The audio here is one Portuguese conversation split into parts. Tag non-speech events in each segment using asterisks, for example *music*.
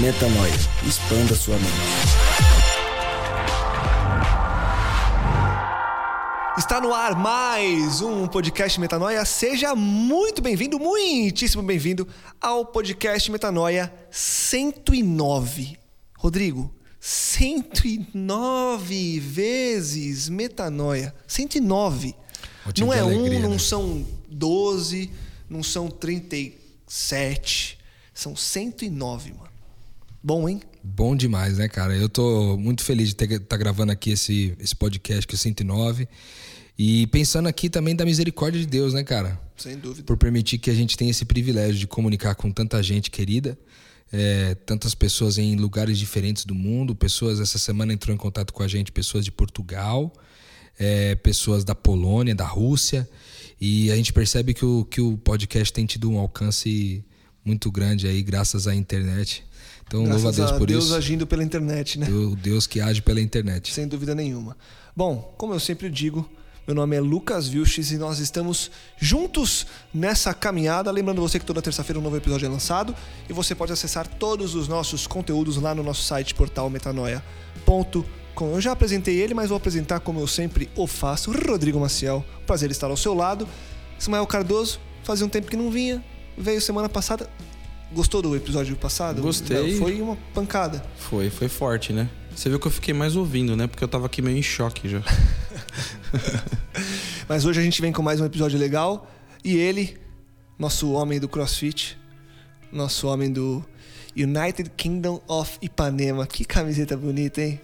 Metanoia. Expanda sua mente. Está no ar mais um podcast Metanoia. Seja muito bem-vindo, muitíssimo bem-vindo ao podcast Metanoia 109. Rodrigo, 109 vezes Metanoia. 109. Motivo não é alegria, um, não né? são 12, não são 37. São 109, mano. Bom, hein? Bom demais, né, cara? Eu tô muito feliz de estar tá gravando aqui esse, esse podcast, que é o 109. E pensando aqui também da misericórdia de Deus, né, cara? Sem dúvida. Por permitir que a gente tenha esse privilégio de comunicar com tanta gente querida, é, tantas pessoas em lugares diferentes do mundo. Pessoas, essa semana entrou em contato com a gente, pessoas de Portugal, é, pessoas da Polônia, da Rússia. E a gente percebe que o, que o podcast tem tido um alcance muito grande aí, graças à internet. Então, Graças louva a Deus por Deus isso. agindo pela internet, né? O Deus que age pela internet. Sem dúvida nenhuma. Bom, como eu sempre digo, meu nome é Lucas Vilches e nós estamos juntos nessa caminhada. Lembrando você que toda terça-feira um novo episódio é lançado e você pode acessar todos os nossos conteúdos lá no nosso site portalmetanoia.com. Eu já apresentei ele, mas vou apresentar como eu sempre o faço. Rodrigo Maciel, prazer estar ao seu lado. Ismael Cardoso, fazia um tempo que não vinha, veio semana passada. Gostou do episódio passado? Gostei. Foi uma pancada. Foi, foi forte, né? Você viu que eu fiquei mais ouvindo, né? Porque eu tava aqui meio em choque já. *laughs* Mas hoje a gente vem com mais um episódio legal. E ele, nosso homem do CrossFit, nosso homem do United Kingdom of Ipanema. Que camiseta bonita, hein?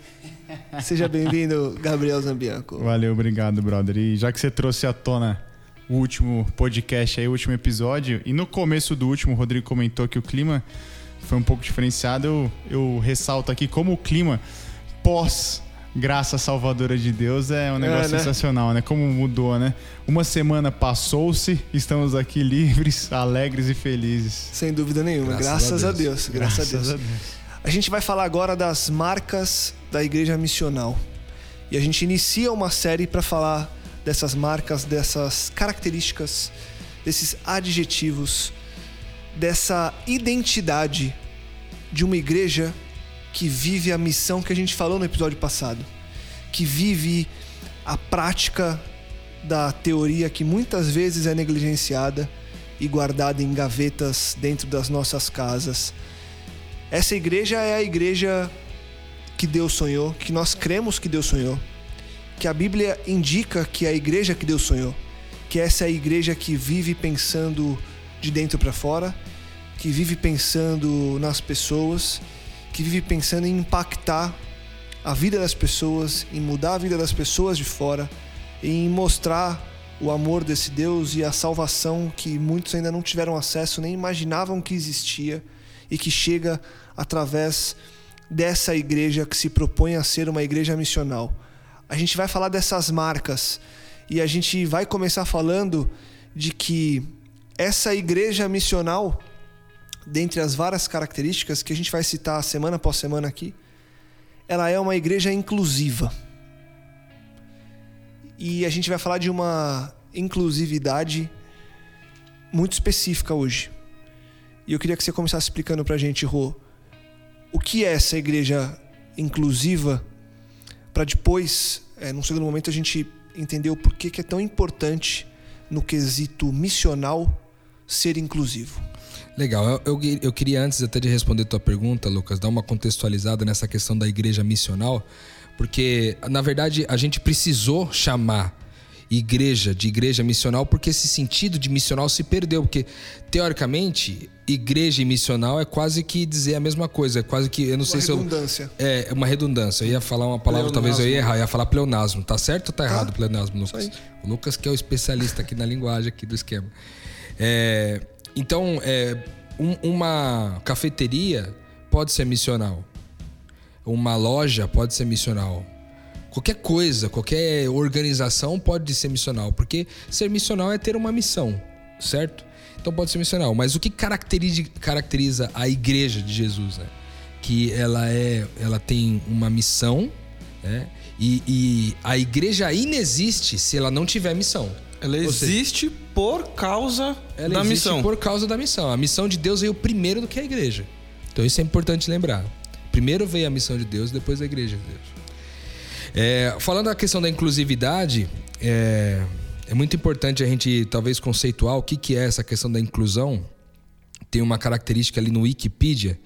Seja bem-vindo, Gabriel Zambianco. Valeu, obrigado, brother. E já que você trouxe à tona o último podcast aí, o último episódio, e no começo do último o Rodrigo comentou que o clima foi um pouco diferenciado, eu, eu ressalto aqui como o clima pós graça salvadora de Deus é um negócio né? sensacional, né? Como mudou, né? Uma semana passou-se, estamos aqui livres, alegres e felizes. Sem dúvida nenhuma. Graças, Graças a a Deus. Graças, a Deus. A gente vai falar agora das marcas da igreja missional. E a gente inicia uma série para falar dessas marcas, dessas características, desses adjetivos, dessa identidade de uma igreja que vive a missão que a gente falou no episódio passado, que vive a prática da teoria que muitas vezes é negligenciada e guardada em gavetas dentro das nossas casas. Essa igreja é a igreja que Deus sonhou, que nós cremos que Deus sonhou, que a Bíblia indica que é a igreja que Deus sonhou, que essa é a igreja que vive pensando de dentro para fora, que vive pensando nas pessoas, que vive pensando em impactar a vida das pessoas, em mudar a vida das pessoas de fora, em mostrar o amor desse Deus e a salvação que muitos ainda não tiveram acesso, nem imaginavam que existia e que chega através dessa igreja que se propõe a ser uma igreja missional. A gente vai falar dessas marcas e a gente vai começar falando de que essa igreja missional, dentre as várias características que a gente vai citar semana após semana aqui, ela é uma igreja inclusiva. E a gente vai falar de uma inclusividade muito específica hoje. E eu queria que você começasse explicando pra gente, Rô, o que é essa igreja inclusiva, para depois, é, num segundo momento, a gente entender o porquê que é tão importante no quesito missional ser inclusivo. Legal, eu, eu, eu queria antes até de responder tua pergunta, Lucas, dar uma contextualizada nessa questão da igreja missional, Porque, na verdade, a gente precisou chamar igreja de igreja missional porque esse sentido de missional se perdeu. Porque, teoricamente, igreja e missional é quase que dizer a mesma coisa. É quase que. Eu não sei Uma se eu. redundância. É, uma redundância. Eu ia falar uma palavra, talvez eu ia errar. Eu ia falar pleonasmo. Tá certo ou tá errado pleonasmo, Lucas? O Lucas que é o especialista aqui na linguagem aqui do esquema. É, então, é, um- uma cafeteria pode ser missional. Uma loja pode ser missional. Qualquer coisa, qualquer organização pode ser missional. Porque ser missional é ter uma missão, certo? Então pode ser missional. Mas o que caracteriza, caracteriza a igreja de Jesus, né? Que ela é, ela tem uma missão, né? E, e a igreja inexiste se ela não tiver missão. Ela Ou seja, existe por causa ela da existe missão. por causa da missão. A missão de Deus veio primeiro do que a igreja. Então isso é importante lembrar. Primeiro veio a missão de Deus, depois a igreja de Deus. É, falando da questão da inclusividade, é, é muito importante a gente talvez conceituar o que, que é essa questão da inclusão. Tem uma característica ali no Wikipedia,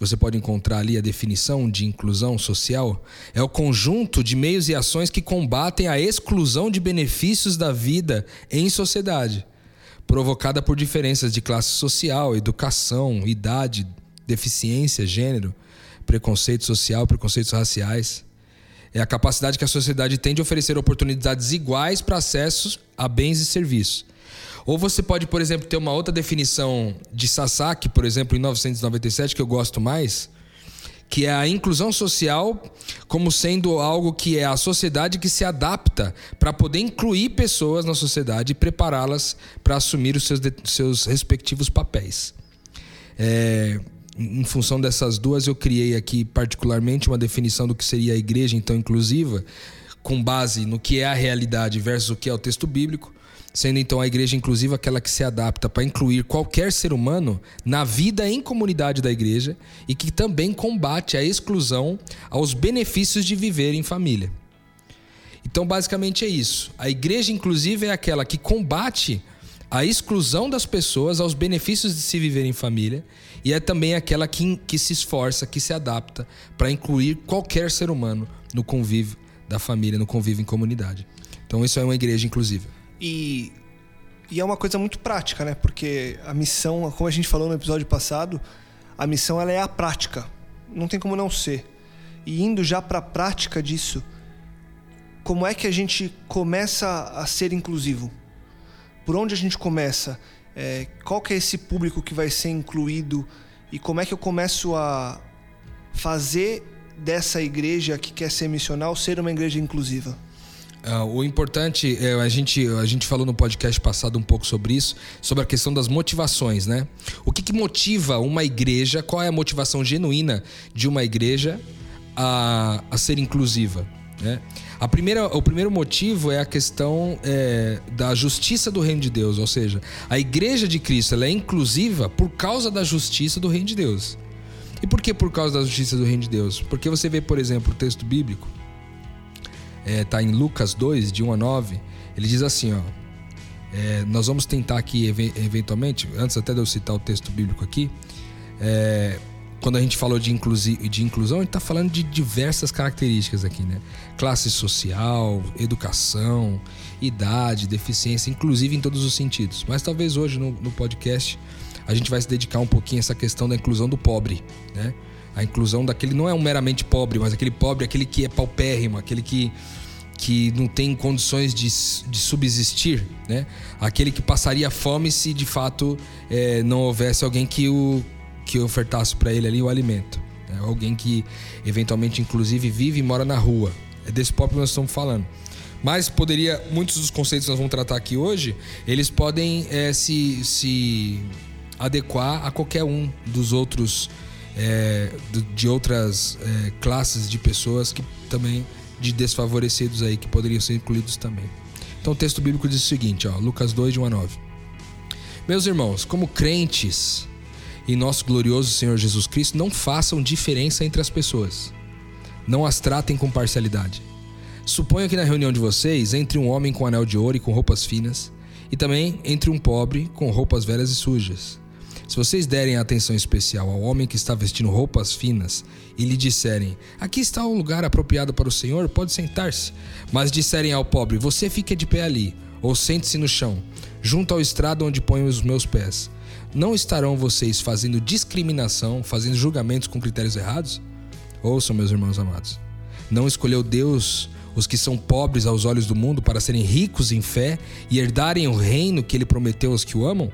você pode encontrar ali a definição de inclusão social. É o conjunto de meios e ações que combatem a exclusão de benefícios da vida em sociedade, provocada por diferenças de classe social, educação, idade, deficiência, gênero, preconceito social, preconceitos raciais. É a capacidade que a sociedade tem de oferecer oportunidades iguais para acesso a bens e serviços. Ou você pode, por exemplo, ter uma outra definição de Sasaki, por exemplo, em 1997, que eu gosto mais, que é a inclusão social como sendo algo que é a sociedade que se adapta para poder incluir pessoas na sociedade e prepará-las para assumir os seus, seus respectivos papéis. É, em função dessas duas, eu criei aqui particularmente uma definição do que seria a igreja então inclusiva, com base no que é a realidade versus o que é o texto bíblico, sendo então a igreja inclusiva aquela que se adapta para incluir qualquer ser humano na vida em comunidade da igreja e que também combate a exclusão aos benefícios de viver em família. Então, basicamente é isso. A igreja inclusiva é aquela que combate a exclusão das pessoas aos benefícios de se viver em família e é também aquela que, que se esforça, que se adapta para incluir qualquer ser humano no convívio da família, no convívio em comunidade. Então, isso é uma igreja inclusiva. E, e é uma coisa muito prática, né? Porque a missão, como a gente falou no episódio passado, a missão ela é a prática. Não tem como não ser. E indo já para a prática disso, como é que a gente começa a ser inclusivo? Por onde a gente começa? É, qual que é esse público que vai ser incluído? E como é que eu começo a fazer dessa igreja que quer ser missional ser uma igreja inclusiva? Ah, o importante, é, a, gente, a gente falou no podcast passado um pouco sobre isso, sobre a questão das motivações, né? O que, que motiva uma igreja, qual é a motivação genuína de uma igreja a, a ser inclusiva? Né? A primeira, o primeiro motivo é a questão é, da justiça do reino de Deus, ou seja, a igreja de Cristo ela é inclusiva por causa da justiça do reino de Deus. E por que por causa da justiça do reino de Deus? Porque você vê, por exemplo, o texto bíblico, está em Lucas 2, de 1 a 9, ele diz assim, ó. é, nós vamos tentar aqui, even- eventualmente, antes até de eu citar o texto bíblico aqui, é, quando a gente falou de, inclusi de inclusão, a gente está falando de diversas características aqui, né? Classe social, educação, idade, deficiência, inclusive em todos os sentidos. Mas talvez hoje no, no podcast a gente vai se dedicar um pouquinho a essa questão da inclusão do pobre, né? A inclusão daquele não é um meramente pobre, mas aquele pobre, aquele que é paupérrimo, aquele que que não tem condições de, de subsistir, né? Aquele que passaria fome se de fato eh, não houvesse alguém que o que ofertasse para ele ali o alimento. né? Alguém que eventualmente, inclusive, vive e mora na rua. É desse pobre que nós estamos falando. Mas poderia, muitos dos conceitos que nós vamos tratar aqui hoje, eles podem eh, se, se adequar a qualquer um dos outros é, de outras é, classes de pessoas que também de desfavorecidos aí que poderiam ser incluídos também. Então o texto bíblico diz o seguinte, ó, Lucas 2 de 1 a 9. Meus irmãos, como crentes em nosso glorioso Senhor Jesus Cristo, não façam diferença entre as pessoas. Não as tratem com parcialidade. Suponha que na reunião de vocês entre um homem com anel de ouro e com roupas finas, e também entre um pobre com roupas velhas e sujas. Se vocês derem atenção especial ao homem que está vestindo roupas finas e lhe disserem: Aqui está o lugar apropriado para o Senhor, pode sentar-se. Mas disserem ao pobre: Você fica de pé ali, ou sente-se no chão, junto ao estrado onde ponho os meus pés. Não estarão vocês fazendo discriminação, fazendo julgamentos com critérios errados? Ouçam, meus irmãos amados. Não escolheu Deus os que são pobres aos olhos do mundo para serem ricos em fé e herdarem o reino que ele prometeu aos que o amam?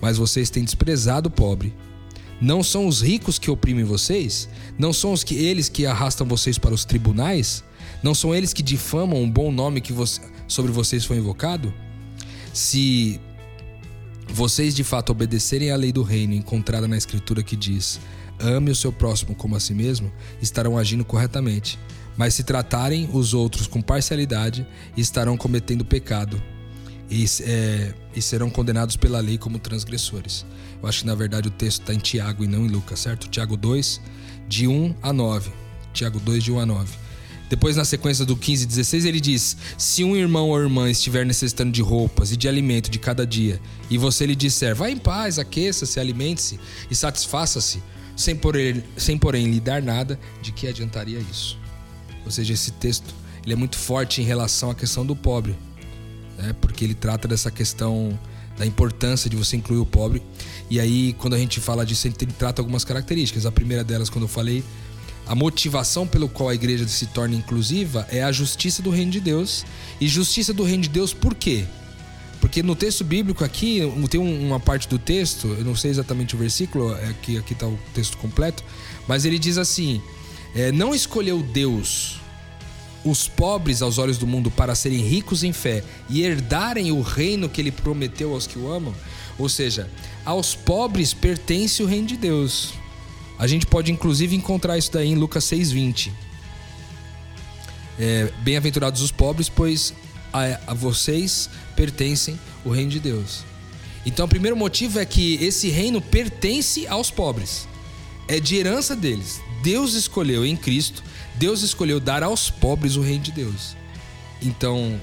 Mas vocês têm desprezado o pobre. Não são os ricos que oprimem vocês? Não são os que eles que arrastam vocês para os tribunais? Não são eles que difamam o bom nome que você, sobre vocês foi invocado? Se vocês de fato obedecerem à lei do reino encontrada na escritura que diz: ame o seu próximo como a si mesmo, estarão agindo corretamente. Mas se tratarem os outros com parcialidade, estarão cometendo pecado e, é, e serão condenados pela lei como transgressores. Eu acho que na verdade o texto está em Tiago e não em Lucas, certo? Tiago 2, de 1 a 9. Tiago 2, de 1 a 9. Depois, na sequência do 15 e 16, ele diz: Se um irmão ou irmã estiver necessitando de roupas e de alimento de cada dia, e você lhe disser, vá em paz, aqueça-se, alimente-se e satisfaça-se, sem porém, sem porém lhe dar nada, de que adiantaria isso? Ou seja, esse texto ele é muito forte em relação à questão do pobre, né? porque ele trata dessa questão da importância de você incluir o pobre. E aí, quando a gente fala disso, ele trata algumas características. A primeira delas, quando eu falei, a motivação pelo qual a igreja se torna inclusiva é a justiça do reino de Deus. E justiça do reino de Deus por quê? Porque no texto bíblico aqui, tem uma parte do texto, eu não sei exatamente o versículo, é que aqui está o texto completo, mas ele diz assim: é, não escolheu Deus os pobres aos olhos do mundo para serem ricos em fé e herdarem o reino que ele prometeu aos que o amam? Ou seja, aos pobres pertence o reino de Deus. A gente pode inclusive encontrar isso daí em Lucas 6,20. É, Bem-aventurados os pobres, pois a, a vocês pertencem o reino de Deus. Então, o primeiro motivo é que esse reino pertence aos pobres, é de herança deles. Deus escolheu em Cristo, Deus escolheu dar aos pobres o reino de Deus. Então,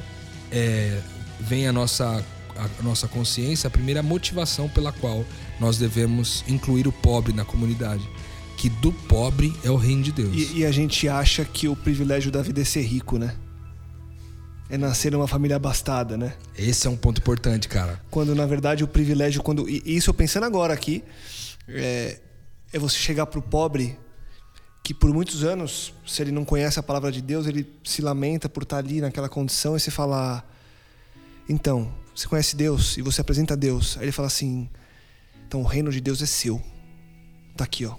é, vem a nossa, a nossa consciência, a primeira motivação pela qual nós devemos incluir o pobre na comunidade. Que do pobre é o reino de Deus. E, e a gente acha que o privilégio da vida é ser rico, né? É nascer numa família abastada, né? Esse é um ponto importante, cara. Quando na verdade o privilégio, quando e isso eu pensando agora aqui, é, é você chegar pro pobre que por muitos anos, se ele não conhece a palavra de Deus, ele se lamenta por estar ali naquela condição e você fala: Então, você conhece Deus e você apresenta a Deus. Aí ele fala assim: Então o reino de Deus é seu. Tá aqui, ó.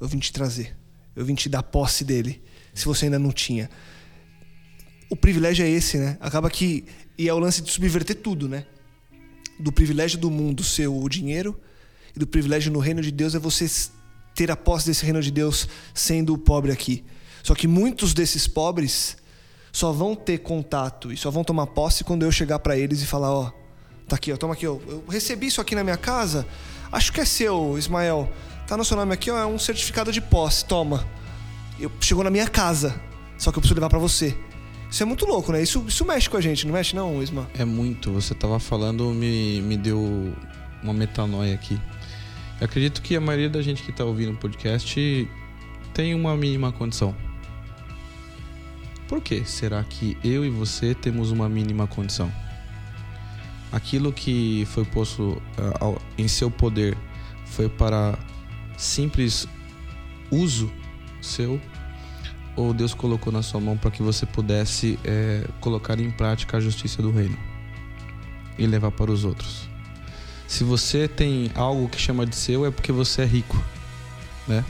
Eu vim te trazer. Eu vim te dar posse dele. Se você ainda não tinha. O privilégio é esse, né? Acaba que. E é o lance de subverter tudo, né? Do privilégio do mundo ser o dinheiro e do privilégio no reino de Deus é você ter a posse desse reino de Deus sendo o pobre aqui. Só que muitos desses pobres só vão ter contato e só vão tomar posse quando eu chegar para eles e falar: Ó, tá aqui, ó, toma aqui, ó. Eu recebi isso aqui na minha casa, acho que é seu, Ismael. Tá no seu nome aqui, ó, é um certificado de posse, toma. Eu, chegou na minha casa, só que eu preciso levar para você. Isso é muito louco, né? Isso, isso mexe com a gente, não mexe não, Isma? É muito. Você tava falando, me, me deu uma metanoia aqui. Eu acredito que a maioria da gente que está ouvindo o podcast tem uma mínima condição. Por que será que eu e você temos uma mínima condição? Aquilo que foi posto uh, em seu poder foi para simples uso seu ou Deus colocou na sua mão para que você pudesse é, colocar em prática a justiça do reino e levar para os outros? se você tem algo que chama de seu, é porque você é rico, né?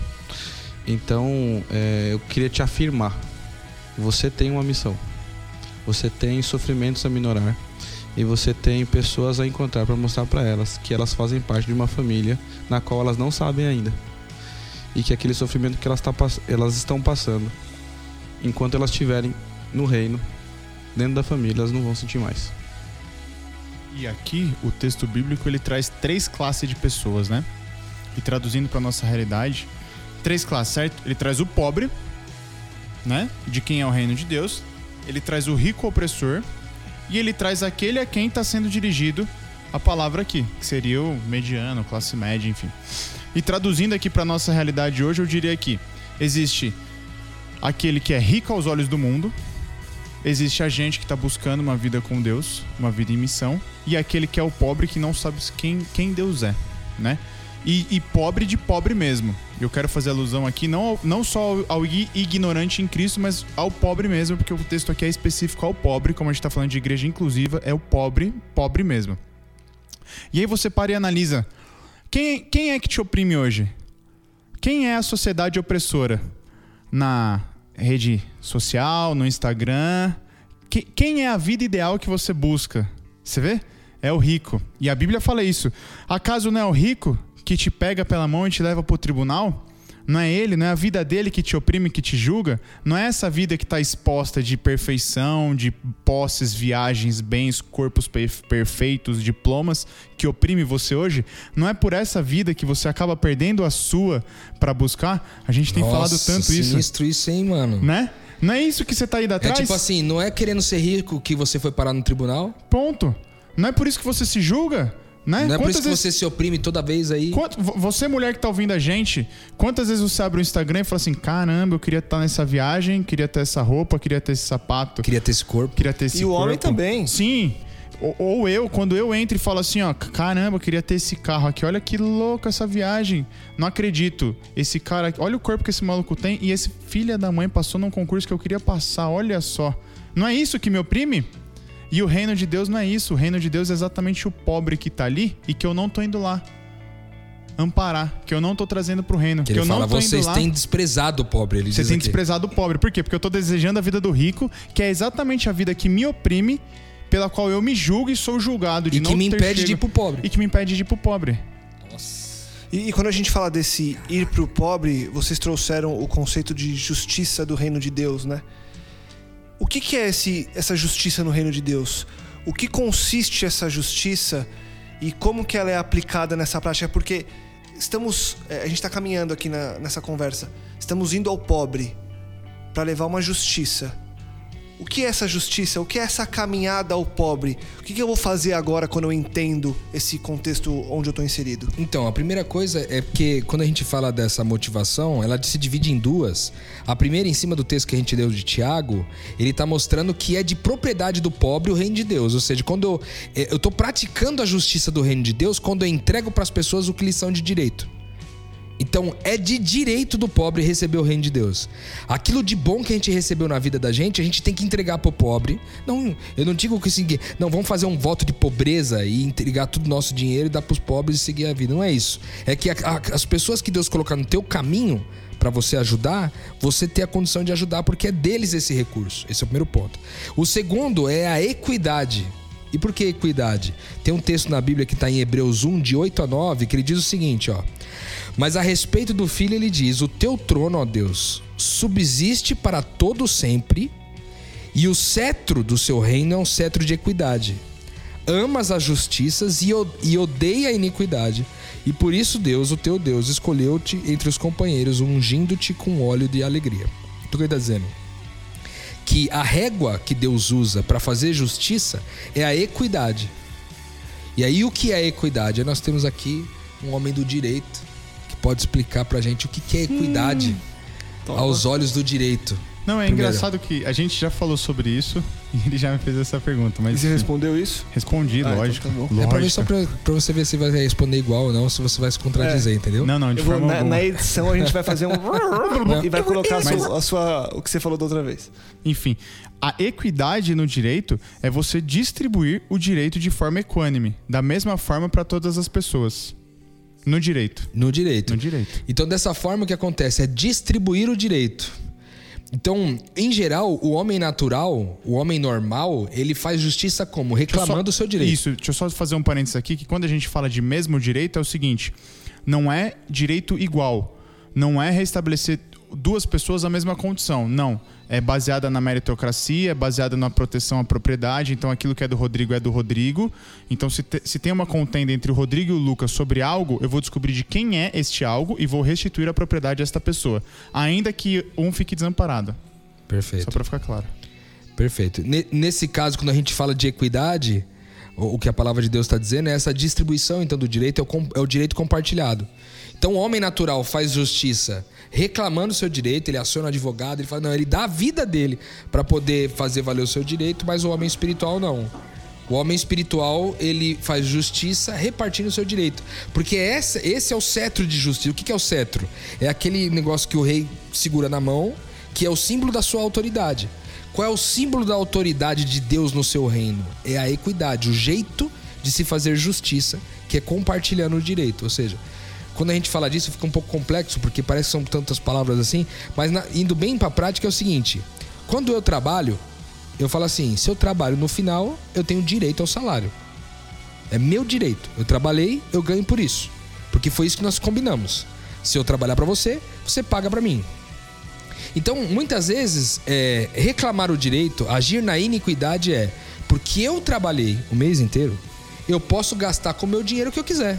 Então, é, eu queria te afirmar: você tem uma missão, você tem sofrimentos a minorar e você tem pessoas a encontrar para mostrar para elas que elas fazem parte de uma família na qual elas não sabem ainda e que aquele sofrimento que elas, tá, elas estão passando, enquanto elas estiverem no reino, dentro da família, elas não vão sentir mais. E aqui o texto bíblico ele traz três classes de pessoas, né? E traduzindo para nossa realidade, três classes, certo? Ele traz o pobre, né? De quem é o reino de Deus. Ele traz o rico opressor e ele traz aquele a quem está sendo dirigido a palavra aqui, que seria o mediano, classe média, enfim. E traduzindo aqui para nossa realidade hoje, eu diria que existe aquele que é rico aos olhos do mundo, existe a gente que está buscando uma vida com Deus, uma vida em missão, e aquele que é o pobre que não sabe quem, quem Deus é, né? E, e pobre de pobre mesmo. Eu quero fazer alusão aqui não, não só ao, ignorante em Cristo, mas ao pobre mesmo, porque o texto aqui é específico ao pobre, como a gente está falando de igreja inclusiva, é o pobre, pobre mesmo. E aí você para e analisa: quem, quem é que te oprime hoje? Quem é a sociedade opressora? Na rede social, no Instagram? Que- quem é a vida ideal que você busca? Você vê? É o rico. E a Bíblia fala isso. Acaso não é o rico que te pega pela mão e te leva para o tribunal? Não é ele, não é a vida dele que te oprime, que te julga? Não é essa vida que está exposta de perfeição, de posses, viagens, bens, corpos perf- perfeitos, diplomas, que oprime você hoje? Não é por essa vida que você acaba perdendo a sua para buscar? A gente tem falado Nossa, tanto isso, sinistro isso, hein, mano? né? Não é isso que você tá indo É atrás? tipo assim, não é querendo ser rico que você foi parar no tribunal? Ponto. Não é por isso que você se julga, né? Não é por Quantas isso que vezes- você se oprime toda vez aí? Você, mulher que tá ouvindo a gente, quantas vezes você abre o Instagram e fala assim: caramba, eu queria estar nessa viagem, queria ter essa roupa, queria ter esse sapato, Queria ter esse corpo. queria ter esse E o homem corpo." também. Sim. Ou, ou eu, quando eu entro e falo assim, ó, caramba, eu queria ter esse carro aqui, olha que louco essa viagem. Não acredito. Esse cara, aqui- olha o corpo que esse maluco tem e esse filha da mãe passou num concurso que eu queria passar, olha só. Não é isso que me oprime? E o reino de Deus não é isso. O reino de Deus é exatamente o pobre que tá ali e que eu não tô indo lá amparar, que eu não tô trazendo pro reino, Que que ele eu fala, não tô vocês indo lá. têm desprezado o pobre. Ele Você diz tem aqui. desprezado o pobre. Por quê? Porque eu tô desejando a vida do rico, que é exatamente a vida que me oprime, pela qual eu me julgo e sou julgado de E não que me ter impede de chego- ir pro pobre. E que me impede de ir pro pobre. E, e quando a gente fala desse ir pro pobre, vocês trouxeram o conceito de justiça do reino de Deus, né? O que, que é esse, essa justiça no reino de Deus? O que consiste essa justiça e como que ela é aplicada nessa prática? Porque estamos, é, a gente está caminhando aqui na- nessa conversa. Estamos indo ao pobre para levar uma justiça. O que é essa justiça? O que é essa caminhada ao pobre? O que, que eu vou fazer agora quando eu entendo esse contexto onde eu estou inserido? Então, a primeira coisa é porque quando a gente fala dessa motivação, ela se divide em duas. A primeira, em cima do texto que a gente leu de Tiago, ele tá mostrando que é de propriedade do pobre o reino de Deus. Ou seja, quando eu, eh, eu tô praticando a justiça do reino de Deus, quando eu entrego para as pessoas o que lhes são de direito. Então, é de direito do pobre receber o reino de Deus. Aquilo de bom que a gente recebeu na vida da gente, a gente tem que entregar pro pobre. Não, eu não digo que o seguinte, não, vamos fazer um voto de pobreza e entregar todo o nosso dinheiro e dar pros pobres e seguir a vida. Não é isso. É que a- a- as pessoas que Deus colocar no teu caminho para você ajudar, você ter a condição de ajudar, porque é deles esse recurso. Esse é o primeiro ponto. O segundo é a equidade. E por que equidade? Tem um texto na Bíblia que está em Hebreus 1, de 8 a 9, que ele diz o seguinte, ó. Mas a respeito do filho, ele diz: O teu trono, ó Deus, subsiste para todo sempre, e o cetro do seu reino é um cetro de equidade. Amas as justiças e odeia a iniquidade. E por isso Deus, o teu Deus, escolheu-te entre os companheiros, ungindo-te com óleo de alegria. O que ele está dizendo? Que a régua que Deus usa para fazer justiça é a equidade. E aí o que é equidade? Nós temos aqui um homem do direito pode explicar pra gente o que que é equidade aos olhos do direito. Não, é Primeiro. engraçado que a gente já falou sobre isso *laughs* e ele já me fez essa pergunta, E mas você respondeu isso? respondi, Ah, então lógico. tá bom. É pra, ver, lógico. só pra, pra você ver se vai responder igual ou não, se você vai se contradizer, entendeu? Não, não, de Eu vou- forma na, alguma. na edição a gente vai fazer um. *laughs* *laughs* e vai colocar a sua, a sua- o que você falou da outra vez. Enfim, a equidade no direito é você distribuir o direito de forma equânime, da mesma forma para todas as pessoas. No direito. No direito. No direito. Então, dessa forma, o que acontece é distribuir o direito. Então, em geral, o homem natural, o homem normal, ele faz justiça como? Eu só- Reclamando o seu direito. Isso, deixa eu só fazer um parênteses aqui, que quando a gente fala de mesmo direito, é o seguinte: não é direito igual. Não é restabelecer duas pessoas a mesma condição. Não. É baseada na meritocracia, é baseada na proteção à propriedade. Então, aquilo que é do Rodrigo é do Rodrigo. Então, se, te- se tem uma contenda entre o Rodrigo e o Lucas sobre algo, eu vou descobrir de quem é este algo e vou restituir a propriedade a esta pessoa. Ainda que um fique desamparado. Perfeito. Só pra ficar claro. Perfeito. Ne- Nesse caso, quando a gente fala de equidade, o que a palavra de Deus está dizendo é essa distribuição então do direito é o, é o direito compartilhado. Então o homem natural faz justiça reclamando o seu direito, ele aciona o advogado, ele fala, não, ele dá a vida dele para poder fazer valer o seu direito, mas o homem espiritual não. O homem espiritual, ele faz justiça repartindo o seu direito. Porque essa, esse é o cetro de justiça. O que que é o cetro? É aquele negócio que o rei segura na mão, que é o símbolo da sua autoridade. Qual é o símbolo da autoridade de Deus no seu reino? É a equidade, o jeito de se fazer justiça, que é compartilhando o direito. Ou seja, quando a gente fala disso fica um pouco complexo, porque parece que são tantas palavras assim, mas na- indo bem pra prática é o seguinte: quando eu trabalho, eu falo assim, se eu trabalho no final, eu tenho direito ao salário. É meu direito. Eu trabalhei, eu ganho por isso. Porque foi isso que nós combinamos. Se eu trabalhar pra você, você paga pra mim. Então, muitas vezes, é, reclamar o direito, agir na iniquidade é porque eu trabalhei o mês inteiro, eu posso gastar com o meu dinheiro o que eu quiser.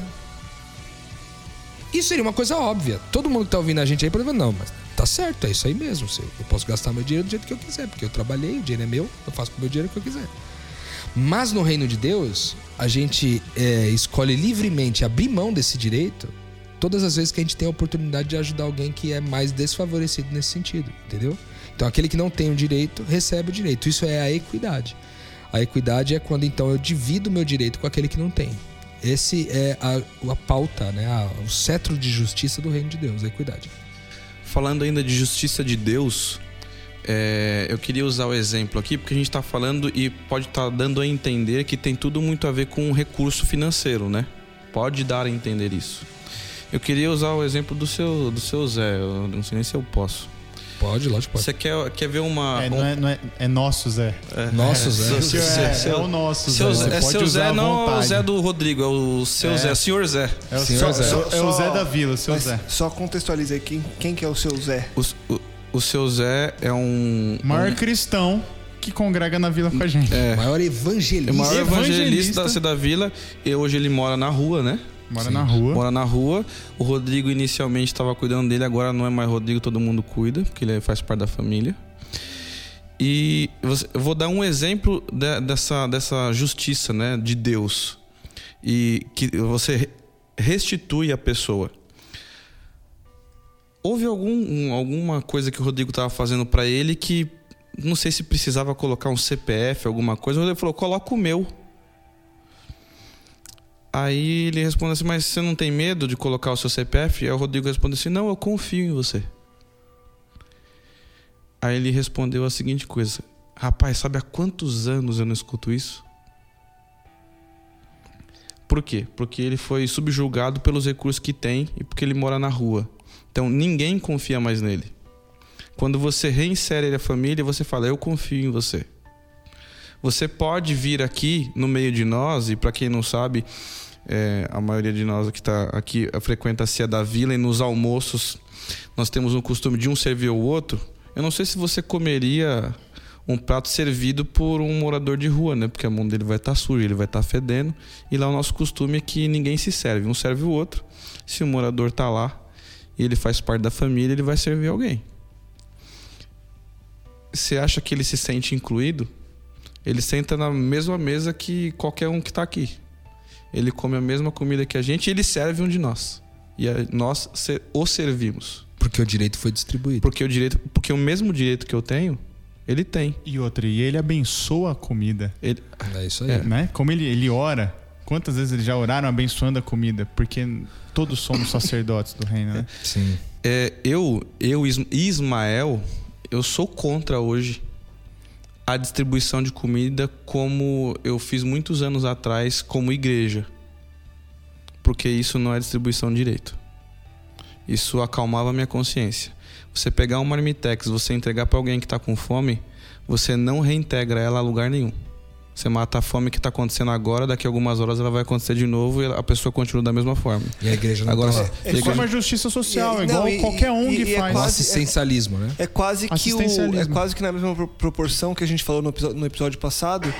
Isso seria uma coisa óbvia. Todo mundo que tá ouvindo a gente aí pode falar, não, mas tá certo, é isso aí mesmo. Eu posso gastar meu dinheiro do jeito que eu quiser, porque eu trabalhei, o dinheiro é meu, eu faço com o meu dinheiro o que eu quiser. Mas no reino de Deus, a gente é, escolhe livremente abrir mão desse direito todas as vezes que a gente tem a oportunidade de ajudar alguém que é mais desfavorecido nesse sentido, entendeu? Então aquele que não tem o direito recebe o direito. Isso é a equidade. A equidade é quando então eu divido o meu direito com aquele que não tem. Esse é a, a pauta, né? A- o cetro de justiça do reino de Deus, a equidade. Falando ainda de justiça de Deus, é, eu queria usar o exemplo aqui porque a gente está falando e pode estar dando a entender que tem tudo muito a ver com o recurso financeiro, né? Pode dar a entender isso. Eu queria usar o exemplo do seu, do seu Zé, eu não sei nem se eu posso. Pode, lógico, pode. Você quer, quer ver uma. É, um- não é, não é, é nosso Zé. Nosso Zé. seu- É, seu- seu- é o nosso seu Zé. Zé. É seu Zé, não é o. Zé do Rodrigo, é o seu É. Zé, senhor Zé. É o, Senhor Zé. só- é o Zé da Vila, o seu Zé. Só contextualizei quem, quem que é o seu Zé. O, o, o seu Zé é um. O maior um, cristão que congrega na vila com a gente. é, O maior evangelista. o maior evangelista, Evangelista. da cidade da vila. E hoje ele mora na rua, né? Mora Sim. na rua. Mora na rua. O Rodrigo inicialmente estava cuidando dele, agora não é mais Rodrigo, todo mundo cuida, porque ele faz parte da família. E você- eu vou dar um exemplo de- dessa, dessa justiça né, de Deus. E que você re- restitui a pessoa. Houve algum, alguma coisa que o Rodrigo estava fazendo para ele que não sei se precisava colocar um CPF, alguma coisa. O Rodrigo falou: coloca o meu. Aí ele responde assim: Mas você não tem medo de colocar o seu CPF? Aí o Rodrigo responde assim: Não, eu confio em você. Aí ele respondeu a seguinte coisa: Rapaz, sabe há quantos anos eu não escuto isso? Por quê? Porque ele foi subjugado pelos recursos que tem e porque ele mora na rua. Então ninguém confia mais nele. Quando você reinsere a família, você fala: Eu confio em você. Você pode vir aqui no meio de nós, e para quem não sabe, é, a maioria de nós que está aqui frequenta a Cia da Vila e nos almoços nós temos um costume de um servir o outro. Eu não sei se você comeria um prato servido por um morador de rua, né? Porque a mão dele vai estar suja, ele vai estar fedendo. E lá o nosso costume é que ninguém se serve, um serve o outro. Se o morador está lá e ele faz parte da família, ele vai servir alguém. Você acha que ele se sente incluído? Ele senta na mesma mesa que qualquer um que está aqui. Ele come a mesma comida que a gente e ele serve um de nós. E a- nós o servimos. Porque o direito foi distribuído. Porque o direito, porque o mesmo direito que eu tenho, ele tem. E outra, e ele abençoa a comida. Ele, É isso aí. Né? Como ele, ele ora. Quantas vezes eles já oraram abençoando a comida? Porque todos somos *coughs* sacerdotes do reino, né? Sim. é, eu, eu Is- Ismael, eu sou contra hoje a distribuição de comida como eu fiz muitos anos atrás como igreja. Porque isso não é distribuição de direito. Isso acalmava minha consciência. Você pegar uma marmitex, você entregar para alguém que está com fome, você não reintegra ela a lugar nenhum. Você mata a fome que está acontecendo agora, daqui a algumas horas ela vai acontecer de novo e a pessoa continua da mesma forma. E a igreja não Agora, tá É, e é igreja- uma justiça social, E- igual não, e- qualquer e- ONG e é faz. O quase- assistencialismo, né? É quase que o, é quase que na mesma pro- proporção que a gente falou no episódio, no episódio passado,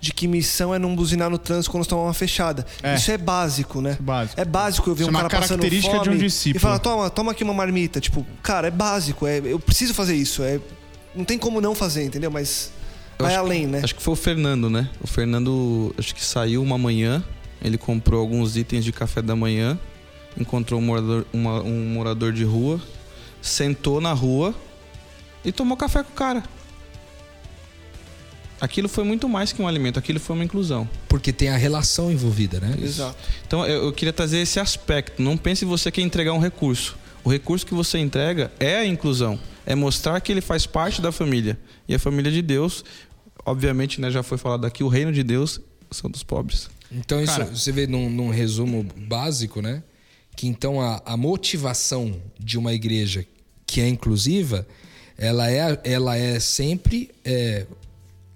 de que missão é não buzinar no trânsito quando estão uma fechada. É. Isso é básico, né? É básico. É básico eu ver Isso um é uma cara passando característica fome de um discípulo. e falar, toma, toma aqui uma marmita. Tipo, cara, é básico, é, eu preciso fazer isso. É, não tem como não fazer, entendeu? Mas Vai acho além, né? Acho que foi o Fernando, né? O Fernando, acho que saiu uma manhã, ele comprou alguns itens de café da manhã, encontrou um morador, uma- um morador de rua, sentou na rua e tomou café com o cara. Aquilo foi muito mais que um alimento, aquilo foi uma inclusão. Porque tem a relação envolvida, né? Exato. Então eu, eu queria trazer esse aspecto. Não pense você que entregar um recurso. O recurso que você entrega é a inclusão. É mostrar que ele faz parte da família. E a família de Deus, obviamente, né, já foi falado aqui, o reino de Deus são dos pobres. Então isso Cara- você vê num, num resumo básico, né? Que então a, a motivação de uma igreja que é inclusiva, ela é, ela é sempre é,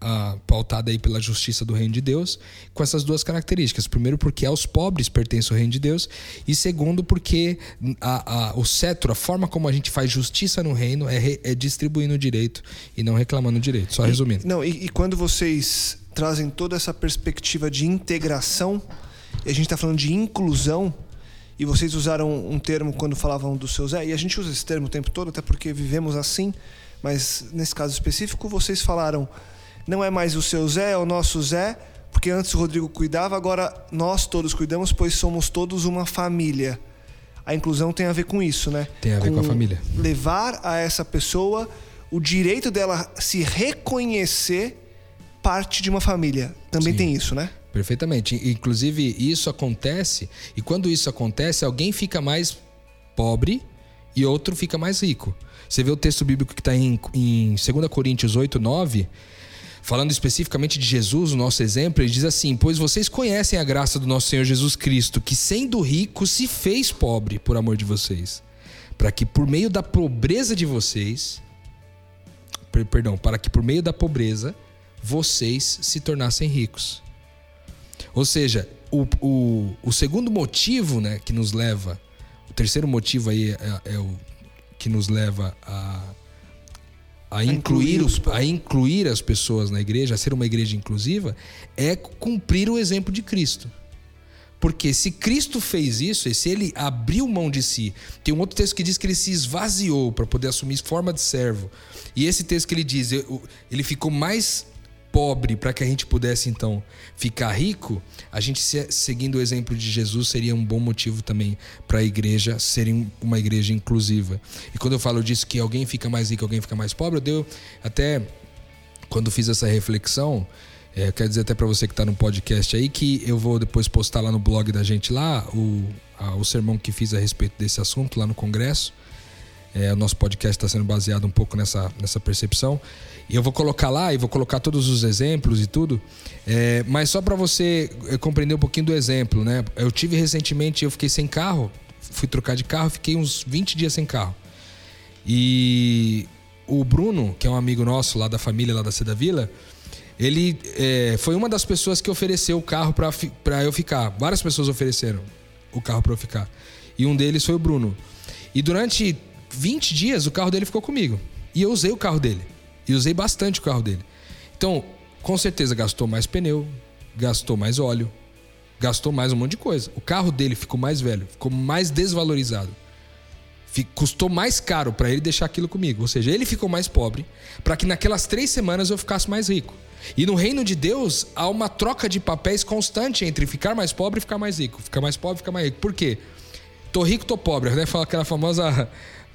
a- pautada aí pela justiça do reino de Deus, com essas duas características. Primeiro, porque aos pobres pertence o reino de Deus, e segundo, porque a, a- o cetro, a forma como a gente faz justiça no reino é, re- é distribuindo o direito e não reclamando o direito. Só resumindo. Não, e, e quando vocês trazem toda essa perspectiva de integração, e a gente está falando de inclusão, e vocês usaram um termo quando falavam do seu Zé, e a gente usa esse termo o tempo todo, até porque vivemos assim, mas nesse caso específico, vocês falaram, não é mais o seu Zé, é o nosso Zé, porque antes o Rodrigo cuidava, agora nós todos cuidamos, pois somos todos uma família. A inclusão tem a ver com isso, né? Tem a ver com a família. Levar a essa pessoa o direito dela se reconhecer parte de uma família. Também Sim. tem isso, né? Perfeitamente. Inclusive, isso acontece, e quando isso acontece, alguém fica mais pobre e outro fica mais rico. Você vê o texto bíblico que está em, em 2 Coríntios 8, 9, falando especificamente de Jesus, o nosso exemplo, ele diz assim: Pois vocês conhecem a graça do nosso Senhor Jesus Cristo, que sendo rico se fez pobre por amor de vocês, para que por meio da pobreza de vocês, per- perdão, para que por meio da pobreza vocês se tornassem ricos. Ou seja, o, o, o segundo motivo né, que nos leva, o terceiro motivo aí é, é o que nos leva a, a, incluir, os, a incluir as pessoas na igreja, a ser uma igreja inclusiva, é cumprir o exemplo de Cristo. Porque se Cristo fez isso, e se ele abriu mão de si, tem um outro texto que diz que ele se esvaziou para poder assumir forma de servo. E esse texto que ele diz, ele ficou mais pobre para que a gente pudesse então ficar rico, a gente se- seguindo o exemplo de Jesus seria um bom motivo também para a igreja ser um- uma igreja inclusiva. E quando eu falo disso que alguém fica mais rico, alguém fica mais pobre, eu deu até quando fiz essa reflexão, é, quero dizer até para você que está no podcast aí que eu vou depois postar lá no blog da gente lá o, a- o sermão que fiz a respeito desse assunto lá no congresso. É, o nosso podcast está sendo baseado um pouco nessa, nessa percepção. E eu vou colocar lá e vou colocar todos os exemplos e tudo. É, mas só para você é, compreender um pouquinho do exemplo, né? Eu tive recentemente, eu fiquei sem carro, fui trocar de carro, fiquei uns 20 dias sem carro. E o Bruno, que é um amigo nosso lá da família, lá da Seda Vila, ele é, foi uma das pessoas que ofereceu o carro pra eu ficar. Várias pessoas ofereceram o carro pra eu ficar. E um deles foi o Bruno. E durante 20 dias o carro dele ficou comigo. E eu usei o carro dele. E usei bastante o carro dele. Então, com certeza gastou mais pneu, gastou mais óleo, gastou mais um monte de coisa. O carro dele ficou mais velho, ficou mais desvalorizado. Custou mais caro para ele deixar aquilo comigo. Ou seja, ele ficou mais pobre para que naquelas três semanas eu ficasse mais rico. E no reino de Deus há uma troca de papéis constante entre ficar mais pobre e ficar mais rico. Ficar mais pobre ficar mais rico. Por quê? Tô rico, tô pobre. Né? Fala aquela famosa.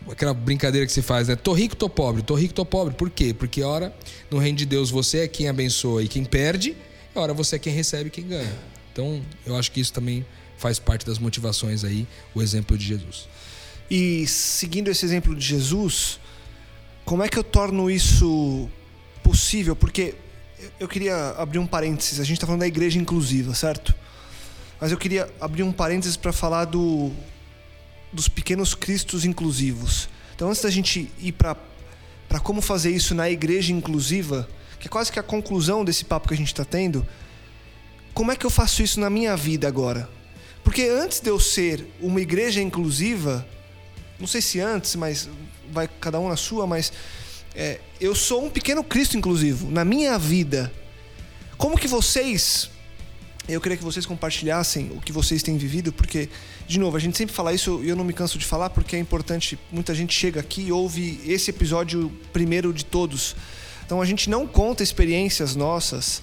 Aquela brincadeira que se faz, né? Tô rico, tô pobre. Tô rico, tô pobre. Por quê? Porque, ora, no reino de Deus você é quem abençoa e quem perde, e ora você é quem recebe e quem ganha. Então, eu acho que isso também faz parte das motivações aí, o exemplo de Jesus. E seguindo esse exemplo de Jesus, como é que eu torno isso possível? Porque eu- queria abrir um parênteses. A gente está falando da igreja inclusiva, certo? Mas eu queria abrir um parênteses para falar do, dos pequenos cristos inclusivos. Então, antes da gente ir para como fazer isso na igreja inclusiva, que é quase que a conclusão desse papo que a gente está tendo, como é que eu faço isso na minha vida agora? Porque antes de eu ser uma igreja inclusiva, não sei se antes, mas vai cada um na sua, mas é, eu sou um pequeno Cristo inclusivo na minha vida. Como que vocês, eu queria que vocês compartilhassem o que vocês têm vivido, porque, de novo, a gente sempre fala isso e eu não me canso de falar porque é importante. Muita gente chega aqui e ouve esse episódio primeiro de todos Então a gente não conta experiências nossas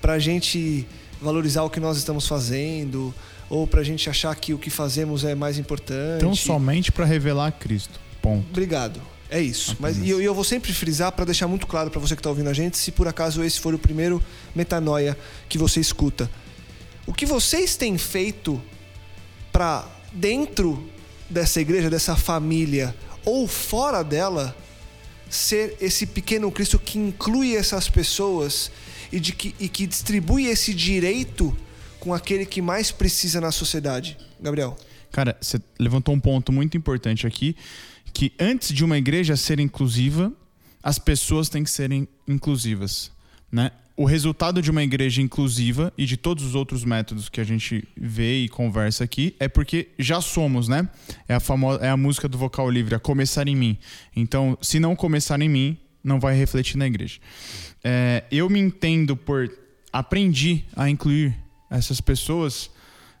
pra gente valorizar o que nós estamos fazendo ou pra gente achar que o que fazemos é mais importante. Então, somente para revelar Cristo. Ponto. Obrigado. É isso. Mas e eu, e eu vou sempre frisar para deixar muito claro para você que está ouvindo a gente, se por acaso esse for o primeiro metanoia que você escuta. O que vocês têm feito para dentro dessa igreja, dessa família ou fora dela, ser esse pequeno Cristo que inclui essas pessoas e, de que, e que distribui esse direito com aquele que mais precisa na sociedade? Gabriel. Cara, você levantou um ponto muito importante aqui, que antes de uma igreja ser inclusiva, as pessoas têm que serem inclusivas, né? O resultado de uma igreja inclusiva e de todos os outros métodos que a gente vê e conversa aqui é porque já somos, né? É a famosa é a música do vocal livre, a começar em mim. Então, se não começar em mim, não vai refletir na igreja. É, eu me entendo por aprendi a incluir essas pessoas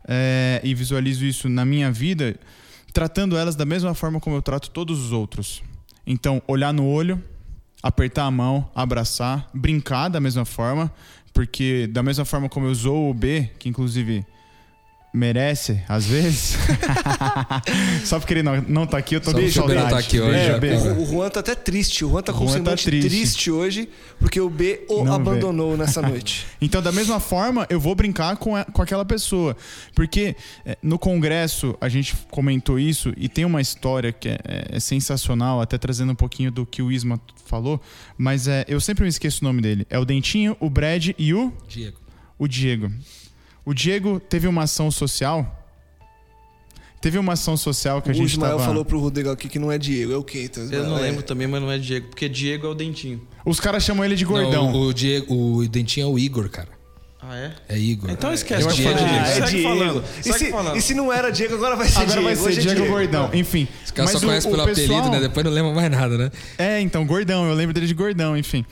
é, e visualizo isso na minha vida, tratando elas da mesma forma como eu trato todos os outros. Então, olhar no olho, apertar a mão, abraçar, brincar da mesma forma, porque da mesma forma como eu zoo o B, que inclusive merece, às vezes. *laughs* Só porque ele não, não tá aqui, eu tô Só com B não saudade. tá aqui hoje, já, B. O, o Juan tá até triste. O Juan tá com O um Juan tá triste. triste. hoje, porque o B o Não abandonou nessa *laughs* noite. Então, da mesma forma, eu vou brincar com, a- com aquela pessoa. Porque é, no congresso, a gente comentou isso e tem uma história que é, é- é sensacional, até trazendo um pouquinho do que o Isma falou, mas é, eu sempre me esqueço o nome dele. É o Dentinho, o Brad e o, Diego. o Diego. O Diego teve uma ação social. Teve uma ação social que a o gente Ismael tava... falou pro Rodrigo aqui que não é Diego, é o quê? Então, Eu não É. lembro também, mas não é Diego. Porque Diego é o dentinho. Os caras chamam ele de gordão. Não, o, o Diego, o Dentinho é o Igor, cara. Ah, é? É Igor. Então esquece. Eu o acho Diego. que é Ah, é Segue Diego. falando. E se, falando. e se não era Diego, agora vai ser Agora Diego. vai ser é Diego, Gordão. Enfim. Os caras só conhecem pelo pessoal- apelido, né? Depois não lembra mais nada, né? É, então, gordão, eu lembro dele de gordão, enfim.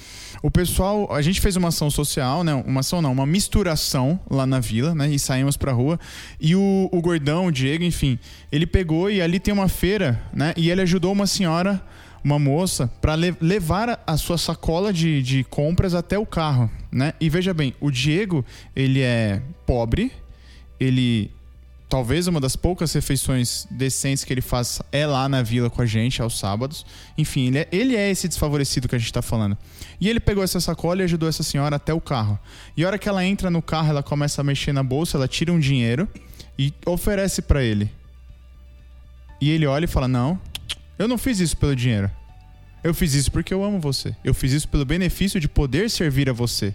O pessoal, a gente fez uma ação social, né? Uma ação não, uma misturação lá na vila, né? E saímos pra rua. E o, o gordão, o Diego, enfim, ele pegou e ali tem uma feira, né? E ele ajudou uma senhora, uma moça, pra le- levar a, sua sacola de, de compras até o carro, né? E veja bem, o Diego, ele é pobre, ele talvez uma das poucas refeições decentes que ele faz é lá na vila com a gente aos sábados. Enfim, ele é, ele é esse desfavorecido que a gente tá falando. E ele pegou essa sacola e ajudou essa senhora até o carro. E a hora que ela entra no carro, ela começa a mexer na bolsa, ela tira um dinheiro e oferece pra ele. E ele olha e fala: Não, eu não fiz isso pelo dinheiro. Eu fiz isso porque eu amo você. Eu fiz isso pelo benefício de poder servir a você.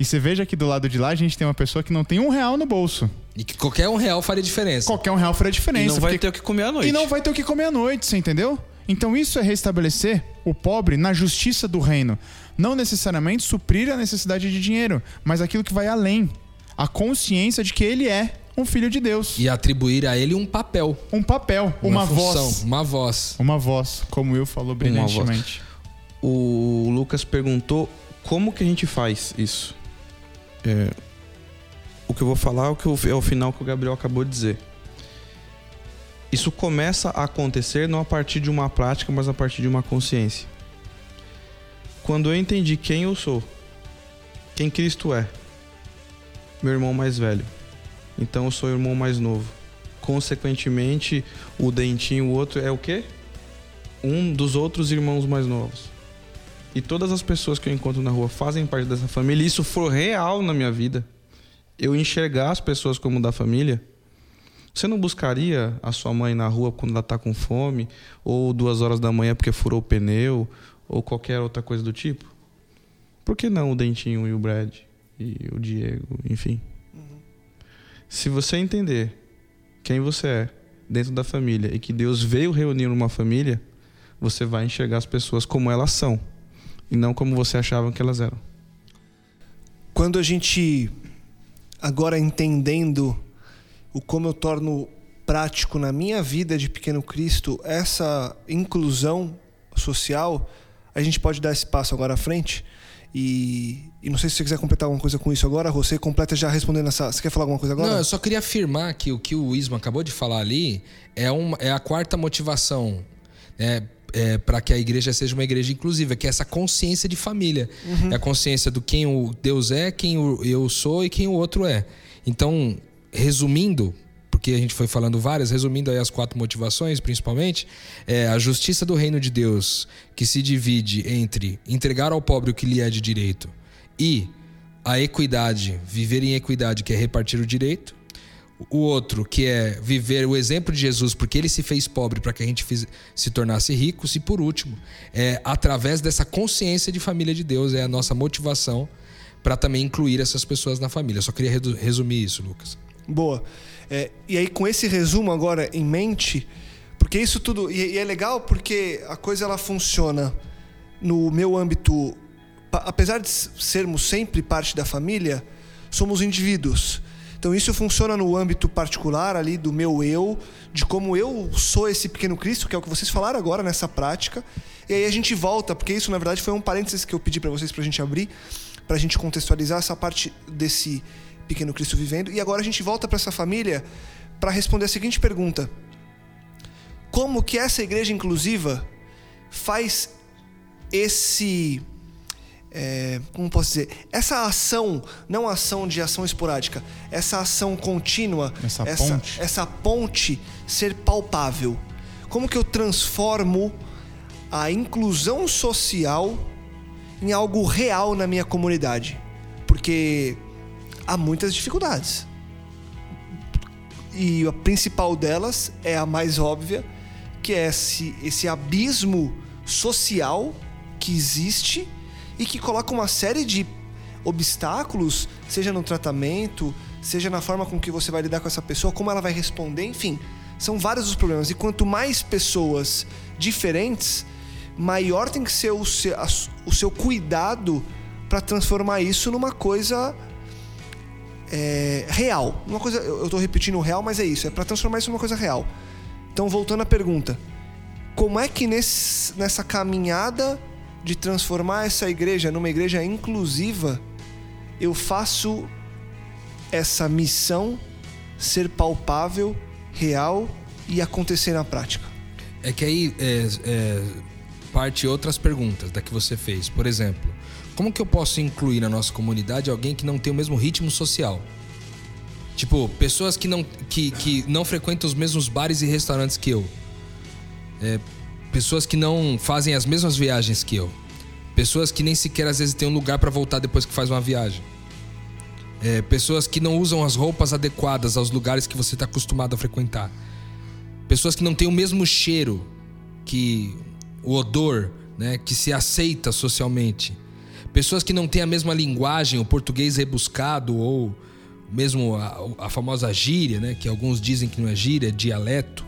E você veja que do lado de lá a gente tem uma pessoa que não tem um real no bolso. E que qualquer um real faria diferença. Qualquer um real faria E diferença. não vai porque- ter o que comer à noite. e não vai ter o que comer à noite, você entendeu? Então isso é restabelecer o pobre na justiça do reino. Não necessariamente suprir a necessidade de dinheiro, mas aquilo que vai além. A consciência de que ele é um filho de Deus. E atribuir a ele um papel. Um papel, uma, função, voz. Uma voz. Uma voz, como o Will falou brilhantemente. O Lucas perguntou como que a gente faz isso. É, o que eu vou falar é o, que eu- é o final que o Gabriel acabou de dizer. Isso começa a acontecer não a partir de uma prática, mas a partir de uma consciência. Quando eu entendi quem eu sou, quem Cristo é, meu irmão mais velho, então eu sou o irmão mais novo. Consequentemente, o dentinho, o outro é o quê? Um dos outros irmãos mais novos e todas as pessoas que eu encontro na rua fazem parte dessa família, e isso for real na minha vida, eu enxergar as pessoas como da família, você não buscaria a sua mãe na rua quando ela está com fome, ou duas horas da manhã porque furou o pneu, ou qualquer outra coisa do tipo? Por que não o Dentinho e o Brad e o Diego, enfim? Se você entender quem você é dentro da família e que Deus veio reunir uma família, você vai enxergar as pessoas como elas são e não como você achava que elas eram. Quando a gente, agora entendendo o como eu torno prático na minha vida de pequeno Cristo essa inclusão social, a gente pode dar esse passo agora à frente. E, e não sei se você quiser completar alguma coisa com isso agora, você completa já respondendo essa. Você quer falar alguma coisa agora? Não, eu só queria afirmar que o que o Isma acabou de falar ali é, uma, é a quarta motivação. É, é, para que a igreja seja uma igreja inclusiva, que é essa consciência de família. É a consciência do quem o Deus é, quem eu sou e quem o outro é. Então, resumindo, porque a gente foi falando várias, resumindo aí as quatro motivações, principalmente, é a justiça do reino de Deus, que se divide entre entregar ao pobre o que lhe é de direito e a equidade, viver em equidade, que é repartir o direito. O outro, que é viver o exemplo de Jesus, porque ele se fez pobre para que a gente se tornasse ricos. E por último, é através dessa consciência de família de Deus, é a nossa motivação para também incluir essas pessoas na família. Eu só queria resumir isso, Lucas. Boa. É, e aí, com esse resumo agora em mente, porque isso tudo. E, e é legal porque a coisa ela funciona no meu âmbito. Apesar de sermos sempre parte da família, somos indivíduos. Então isso funciona no âmbito particular ali do meu eu, de como eu sou esse pequeno Cristo, que é o que vocês falaram agora nessa prática. E aí a gente volta, porque isso na verdade foi um parênteses que eu pedi para vocês pra gente abrir, pra gente contextualizar essa parte desse pequeno Cristo vivendo. E agora a gente volta para essa família para responder a seguinte pergunta: Como que essa igreja inclusiva faz esse é, como posso dizer, essa ação, não ação de ação esporádica, essa ação contínua, Essa essa, ponte. essa ponte ser palpável. Como que eu transformo a inclusão social em algo real na minha comunidade? Porque há muitas dificuldades. E a principal delas é a mais óbvia, que é esse, esse abismo social que existe e que coloca uma série de obstáculos, seja no tratamento, seja na forma com que você vai lidar com essa pessoa, como ela vai responder, enfim. São vários os problemas. E quanto mais pessoas diferentes, maior tem que ser o seu, o seu cuidado para transformar isso numa coisa é, real. Uma coisa, eu tô repetindo o real, mas é isso, é para transformar isso numa coisa real. Então, voltando à pergunta, como é que nesse, nessa caminhada de transformar essa igreja numa igreja inclusiva, eu faço essa missão ser palpável, real e acontecer na prática? É que aí é, é, parte outras perguntas da que você fez. Por exemplo, como que eu posso incluir na nossa comunidade alguém que não tem o mesmo ritmo social? Tipo, pessoas que não, que, que não frequentam os mesmos bares e restaurantes que eu. É, pessoas que não fazem as mesmas viagens que eu. Pessoas que nem sequer às vezes têm um lugar para voltar depois que faz uma viagem. É, pessoas que não usam as roupas adequadas aos lugares que você está acostumado a frequentar. Pessoas que não têm o mesmo cheiro que o odor, né, que se aceita socialmente. Pessoas que não têm a mesma linguagem, o português rebuscado ou mesmo a, a famosa gíria, né, que alguns dizem que não é gíria, é dialeto,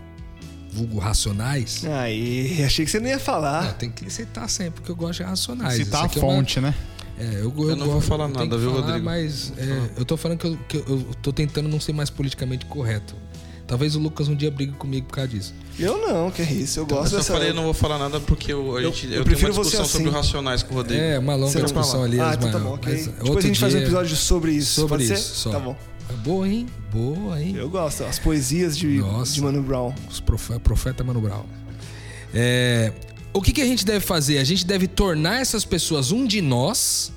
vulgo racionais. Aí, achei que você não ia falar. tem que citar sempre, porque eu gosto de racionais. Citar a aqui é uma- fonte, né? é, eu, Eu não vou falar eu nada, viu, falar, Rodrigo? Mas é, eu tô falando que eu, que eu tô tentando não ser mais politicamente correto. Talvez o Lucas um dia brigue comigo por causa disso. Eu não, que é isso. Eu Eu gosto só dessa. falei, eu não vou falar nada porque eu, a Eu- gente, eu eu, tenho prefiro uma você discussão sobre assim. racionais com o Rodrigo. É, uma longa discussão ali, Ah, então tá bom, ok. mas Depois outro a gente faz um dia- episódio sobre isso. sobre Pode isso. ser? Só. Tá bom. É boa, hein? Boa, hein? Eu gosto. As poesias de, Nossa. de Mano Brown. Os profe- profeta Mano Brown. É, o que, que a gente deve fazer? A gente deve tornar essas pessoas um de nós,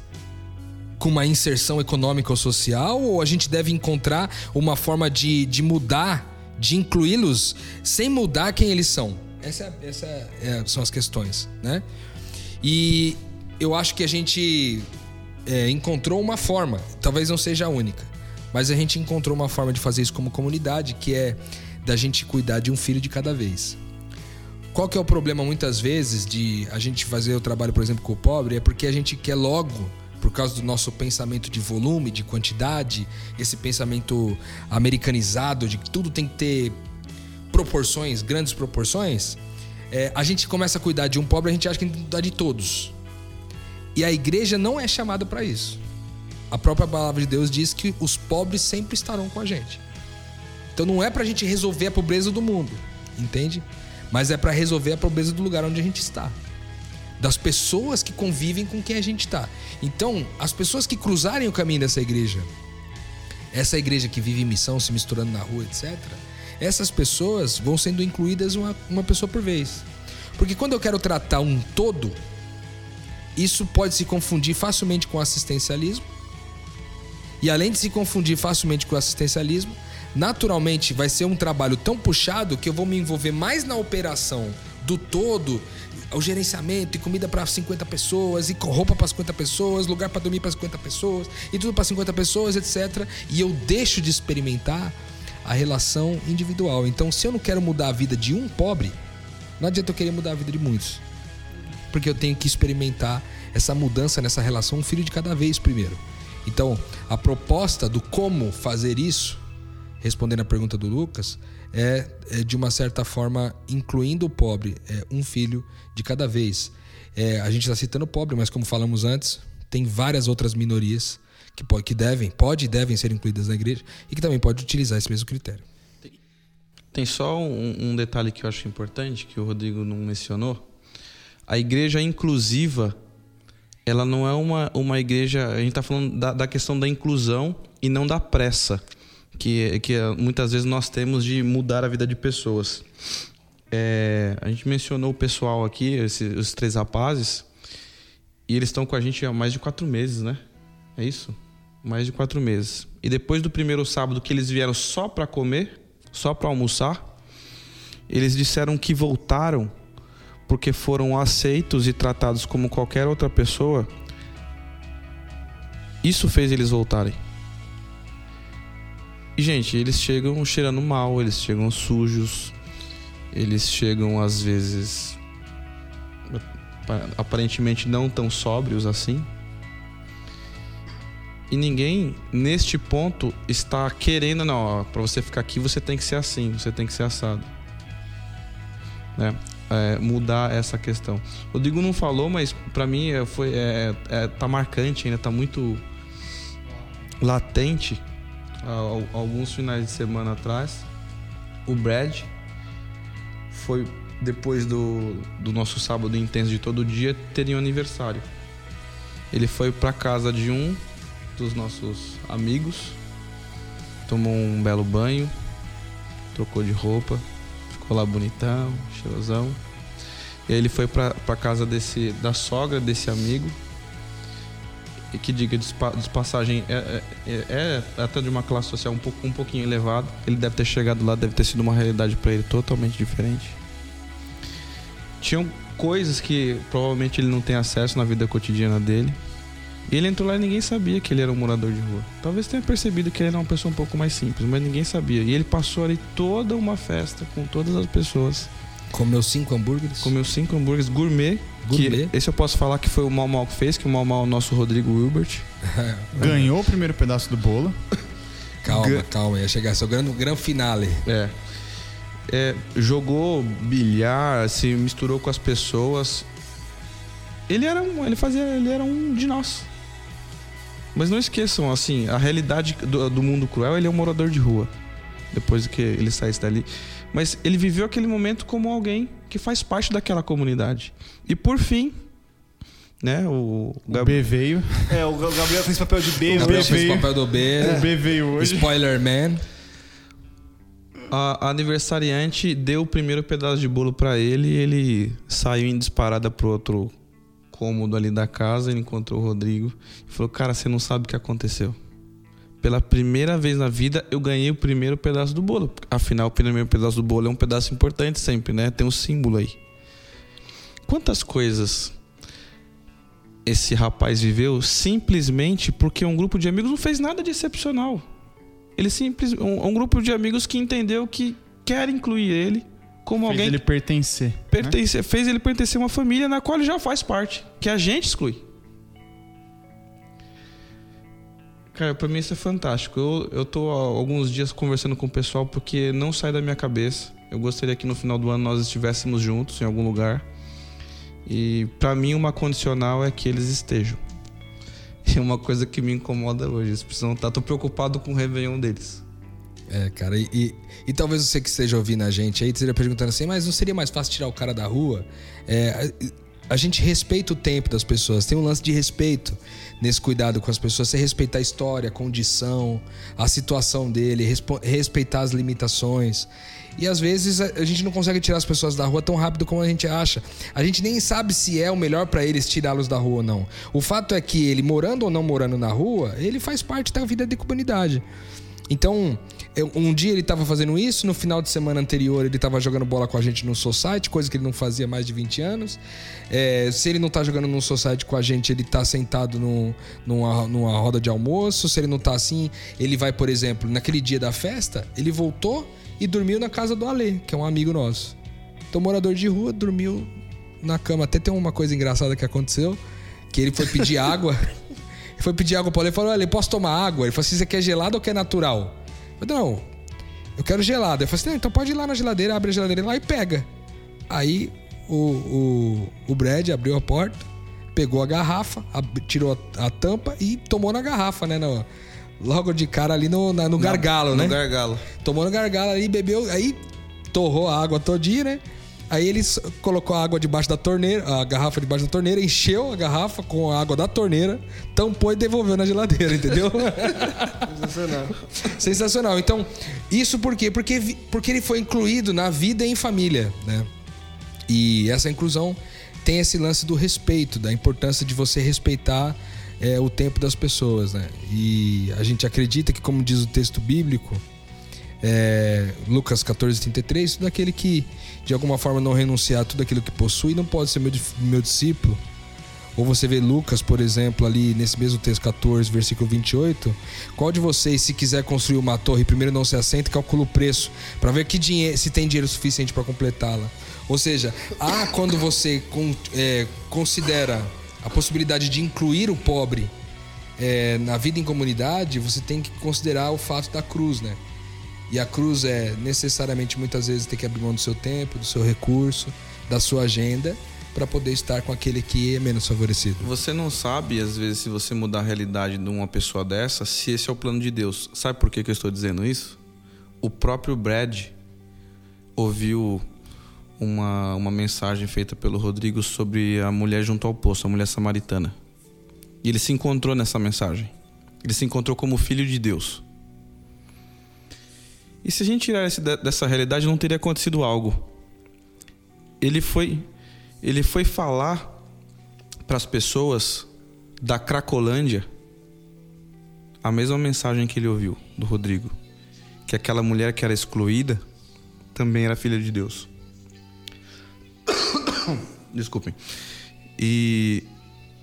com uma inserção econômica ou social, ou a gente deve encontrar uma forma de, de mudar, de incluí-los, sem mudar quem eles são? Essa, essa é- são as questões, né? E eu acho que a gente é, encontrou uma forma, talvez não seja a única, mas a gente encontrou uma forma de fazer isso como comunidade, que é da gente cuidar de um filho de cada vez. Qual que é o problema muitas vezes de a gente fazer o trabalho, por exemplo, com o pobre? É porque a gente quer logo, por causa do nosso pensamento de volume, de quantidade, esse pensamento americanizado de que tudo tem que ter proporções, grandes proporções, é, a gente começa a cuidar de um pobre, a gente acha que tem que cuidar de todos. E a igreja não é chamada para isso. A própria palavra de Deus diz que os pobres sempre estarão com a gente. Então não é pra gente resolver a pobreza do mundo, entende? Mas é pra resolver a pobreza do lugar onde a gente está. Das pessoas que convivem com quem a gente está. Então, as pessoas que cruzarem o caminho dessa igreja, essa igreja que vive em missão, se misturando na rua, etc., essas pessoas vão sendo incluídas uma, uma pessoa por vez. Porque quando eu quero tratar um todo, isso pode se confundir facilmente com assistencialismo. E além de se confundir facilmente com assistencialismo, naturalmente vai ser um trabalho tão puxado que eu vou me envolver mais na operação do todo, o gerenciamento e comida para 50 pessoas e roupa para 50 pessoas, lugar para dormir para 50 pessoas e tudo para 50 pessoas, etc. E eu deixo de experimentar a relação individual. Então, se eu não quero mudar a vida de um pobre, não adianta eu querer mudar a vida de muitos. Porque eu tenho que experimentar essa mudança nessa relação, um filho de cada vez primeiro. Então, a proposta do como fazer isso, respondendo a pergunta do Lucas, é, é de uma certa forma incluindo o pobre, é, um filho de cada vez. É, a gente está citando o pobre, mas como falamos antes, tem várias outras minorias que, pode, que devem, pode e devem ser incluídas na igreja e que também pode utilizar esse mesmo critério. Tem só um, um detalhe que eu acho importante, que o Rodrigo não mencionou. A igreja inclusiva, ela não é uma, uma igreja. A gente está falando da, da questão da inclusão e não da pressa que, que muitas vezes nós temos de mudar a vida de pessoas. É, a gente mencionou o pessoal aqui, esses, os três rapazes, e eles estão com a gente há mais de quatro meses, né? É isso? Mais de quatro meses. E depois do primeiro sábado que eles vieram só para comer, só para almoçar, eles disseram que voltaram porque foram aceitos e tratados como qualquer outra pessoa. Isso fez eles voltarem. E, gente, eles chegam cheirando mal, eles chegam sujos, eles chegam às vezes aparentemente não tão sóbrios assim. E ninguém neste ponto está querendo, não, para você ficar aqui você tem que ser assim, você tem que ser assado. Né? É, mudar essa questão. O Digo não falou, mas para mim é, foi, é, é, tá marcante ainda, tá muito latente alguns finais de semana atrás. O Brad foi depois do, do nosso sábado intenso de todo dia, teria um aniversário. Ele foi para casa de um dos nossos amigos, tomou um belo banho, trocou de roupa, ficou lá bonitão, cheirosão. E aí ele foi para casa desse da sogra desse amigo que diga de passagem é, é, é, é, até de uma classe social um, pouco, um pouquinho elevada. Ele deve ter chegado lá, deve ter sido uma realidade para ele totalmente diferente. Tinham coisas que provavelmente ele não tem acesso na vida cotidiana dele. E ele entrou lá e ninguém sabia que ele era um morador de rua. Talvez tenha percebido que ele era uma pessoa um pouco mais simples, mas ninguém sabia. E ele passou ali toda uma festa com todas as pessoas Comeu cinco hambúrgueres? Comeu cinco hambúrgueres gourmet. gourmet. esse eu posso falar que foi o Mal Mal que fez, que o Mal Mal é o nosso Rodrigo Wilbert. *laughs* Ganhou o primeiro pedaço do bolo. *laughs* Calma, Gan... calma, ia chegar. Seu grande, grande finale. É. é. Jogou bilhar, se misturou com as pessoas. Ele era um. Ele fazia. Ele era um de nós. Mas não esqueçam, assim, a realidade do, do mundo cruel, ele é um morador de rua. Depois que ele saísse dali. Mas ele viveu aquele momento como alguém que faz parte daquela comunidade. E por fim, né? O, Gab... o B veio. É, o Gabriel fez papel de B. O Gabriel fez papel do B. É. O B veio hoje. Spoiler Man. A, a aniversariante deu o primeiro pedaço de bolo para ele e ele saiu em disparada pro outro cômodo ali da casa. Ele encontrou o Rodrigo e falou: Cara, você não sabe o que aconteceu pela primeira vez na vida, eu ganhei o primeiro pedaço do bolo. Afinal, o primeiro pedaço do bolo é um pedaço importante sempre, né? Tem um símbolo aí. Quantas coisas esse rapaz viveu simplesmente porque um grupo de amigos não fez nada de excepcional. Ele simples, um, um grupo de amigos que entendeu que quer incluir ele como fez alguém ele pertencer, pertencer né? fez ele pertencer a uma família na qual ele já faz parte, que a gente exclui. Cara, pra mim isso é fantástico. Eu, eu tô há alguns dias conversando com o pessoal porque não sai da minha cabeça. Eu gostaria que no final do ano nós estivéssemos juntos em algum lugar. E para mim uma condicional é que eles estejam. *laughs* É uma coisa que me incomoda hoje. Eles precisam estar. Tá, tô preocupado com o Réveillon deles. É, cara, e, e, e, talvez você que esteja ouvindo a gente aí esteja perguntando assim, mas não seria mais fácil tirar o cara da rua? É, a gente respeita o tempo das pessoas, tem um lance de respeito nesse cuidado com as pessoas. Você respeitar a história, a condição, a situação dele, respeitar as limitações. E às vezes a gente não consegue tirar as pessoas da rua tão rápido como a gente acha. A gente nem sabe se é o melhor para eles tirá-los da rua ou não. O fato é que ele, morando ou não morando na rua, ele faz parte da vida de comunidade. Então, eu, um dia ele estava fazendo isso, no final de semana anterior ele estava jogando bola com a gente no Society, coisa que ele não fazia há mais de 20 anos. É, se ele não está jogando no Society com a gente, ele está sentado no, numa, numa roda de almoço. Se ele não está assim, ele vai, por exemplo, naquele dia da festa, ele voltou e dormiu na casa do Ale, que é um amigo nosso. Então, morador de rua, dormiu na cama. Até tem uma coisa engraçada que aconteceu, que ele foi pedir *laughs* água. ele foi pedir água para ele e falou: Olha, posso tomar água? Ele falou assim: Você quer gelado ou quer natural? Eu falei: Não, eu quero gelado. Ele falou assim: então pode ir lá na geladeira, abre a geladeira lá e pega. Aí o, o, o Brad abriu a porta, pegou a garrafa, tirou a, a tampa e tomou na garrafa, né? No, logo de cara ali no, na, no gargalo, no, né? No gargalo. Tomou no gargalo ali, bebeu, aí torrou a água todinha, né? Aí ele colocou a água debaixo da torneira, a garrafa debaixo da torneira, encheu a garrafa com a água da torneira, tampou e devolveu na geladeira, entendeu? *laughs* Sensacional. Sensacional. Então, isso por quê? Porque, porque ele foi incluído na vida em família, né? E essa inclusão tem esse lance do respeito, da importância de você respeitar é, o tempo das pessoas, né? E a gente acredita que, como diz o texto bíblico, é, Lucas 14, 33, tudo aquele que de alguma forma não renunciar a tudo aquilo que possui não pode ser meu, meu discípulo. Ou você vê Lucas, por exemplo, ali nesse mesmo texto 14, versículo 28. Qual de vocês, se quiser construir uma torre, primeiro não se assenta e calcula o preço, para ver que dinheiro, se tem dinheiro suficiente para completá-la? Ou seja, há quando você é, considera a possibilidade de incluir o pobre é, na vida em comunidade, você tem que considerar o fato da cruz, né? E a cruz é necessariamente muitas vezes ter que abrir mão do seu tempo, do seu recurso, da sua agenda para poder estar com aquele que é menos favorecido. Você não sabe, às vezes, se você mudar a realidade de uma pessoa dessa, se esse é o plano de Deus. Sabe por que, que eu estou dizendo isso? O próprio Brad ouviu uma, uma mensagem feita pelo Rodrigo sobre a mulher junto ao poço, a mulher samaritana. E ele se encontrou nessa mensagem. Ele se encontrou como filho de Deus. E se a gente tirar esse, dessa realidade, não teria acontecido algo. Ele foi, ele foi falar para as pessoas da Cracolândia a mesma mensagem que ele ouviu do Rodrigo, que aquela mulher que era excluída também era filha de Deus. *coughs* Desculpem. E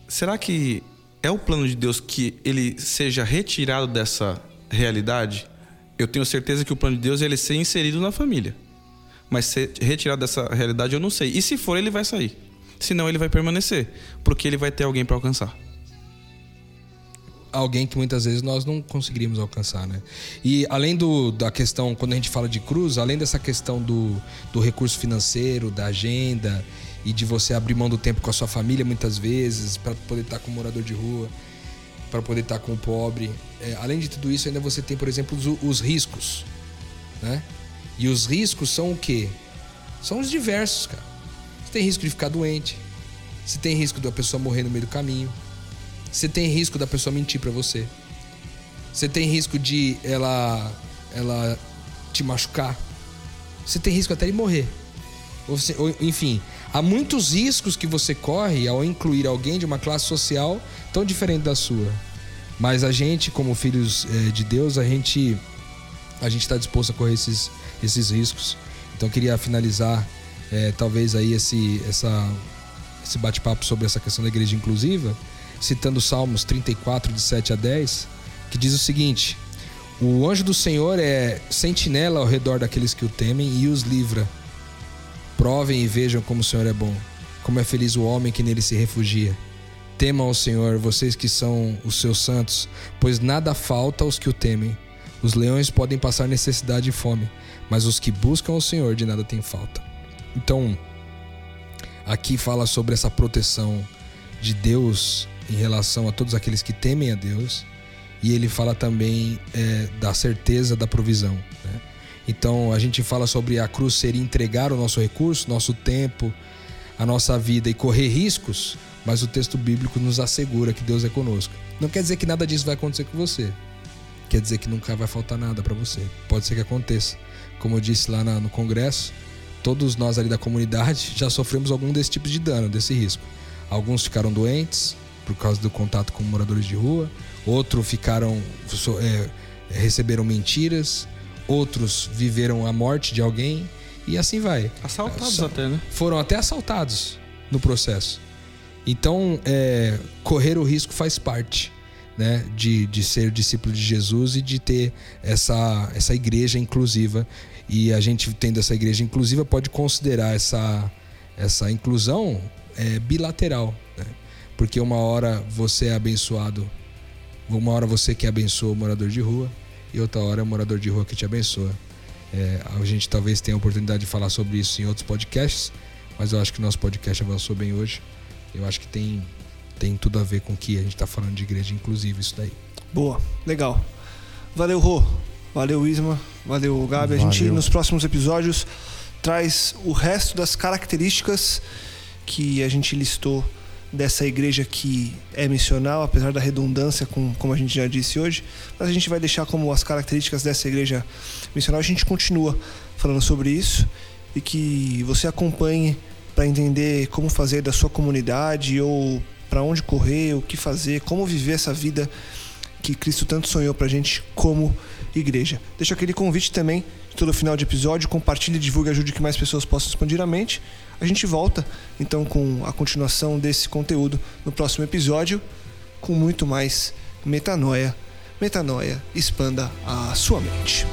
será que é o plano de Deus que ele seja retirado dessa realidade? Eu tenho certeza que o plano de Deus é ele ser inserido na família. Mas ser retirado dessa realidade eu não sei. E se for, ele vai sair. Senão ele vai permanecer, porque ele vai ter alguém para alcançar alguém que muitas vezes nós não conseguiríamos alcançar, né? E além do, da questão, quando a gente fala de cruz, além dessa questão do, do recurso financeiro, da agenda e de você abrir mão do tempo com a sua família muitas vezes para poder estar com o morador de rua, para poder estar com o pobre. É, além de tudo isso, ainda você tem, por exemplo, os, os riscos, né? E os riscos são o quê? São os diversos, cara. Você tem risco de ficar doente, você tem risco da pessoa morrer no meio do caminho, você tem risco da pessoa mentir para você. Você tem risco de ela ela te machucar. Você tem risco até de morrer. Ou, você, ou, enfim, há muitos riscos que você corre ao incluir alguém de uma classe social tão diferente da sua. Mas a gente, como filhos é, de Deus, a gente a gente está disposto a correr esses, esses riscos. Então queria finalizar é, talvez aí esse essa esse bate-papo sobre essa questão da igreja inclusiva, citando Salmos 34 de 7 a 10, que diz o seguinte: O anjo do Senhor é sentinela ao redor daqueles que o temem e os livra Provem e vejam como o Senhor é bom, como é feliz o homem que nele se refugia. Temam ao Senhor, vocês que são os seus santos, pois nada falta aos que o temem. Os leões podem passar necessidade e fome, mas os que buscam o Senhor de nada têm falta. Então, aqui fala sobre essa proteção de Deus em relação a todos aqueles que temem a Deus, e ele fala também é, da certeza da provisão. Então a gente fala sobre a cruz ser entregar o nosso recurso, nosso tempo, a nossa vida e correr riscos, mas o texto bíblico nos assegura que Deus é conosco. Não quer dizer que nada disso vai acontecer com você. Quer dizer que nunca vai faltar nada para você. Pode ser que aconteça. Como eu disse lá no congresso, todos nós ali da comunidade *laughs* já sofremos algum desse tipo de dano, desse risco. Alguns ficaram doentes por causa do contato com moradores de rua, outros ficaram é, receberam mentiras, outros viveram a morte de alguém e assim vai. Assaltados até, né? Foram até assaltados no processo. Então, é, correr o risco faz parte né, de, de ser discípulo de Jesus e de ter essa, essa igreja inclusiva. E a gente, tendo essa igreja inclusiva, pode considerar essa, essa inclusão é, bilateral. Né? Porque uma hora você é abençoado, uma hora você que abençoa o morador de rua, e outra hora é o morador de rua que te abençoa. É, a gente talvez tenha a oportunidade de falar sobre isso em outros podcasts, mas eu acho que o nosso podcast avançou bem hoje. Eu acho que tem, tem tudo a ver com o que a gente está falando de igreja inclusive isso daí. Boa, legal. Valeu, Rô. Valeu, Isma. Valeu, Gabi. Valeu. A gente, nos próximos episódios, traz o resto das características que a gente listou dessa igreja que é missional, apesar da redundância, com, como a gente já disse hoje, mas a gente vai deixar como as características dessa igreja missional. A gente continua falando sobre isso e que você acompanhe para entender como fazer da sua comunidade ou para onde correr, o que fazer, como viver essa vida que Cristo tanto sonhou para a gente como igreja. Deixa aquele convite também, todo final de episódio, compartilhe, divulgue, ajude que mais pessoas possam expandir a mente. A gente volta então com a continuação desse conteúdo no próximo episódio com muito mais metanoia. Metanoia, expanda a sua mente.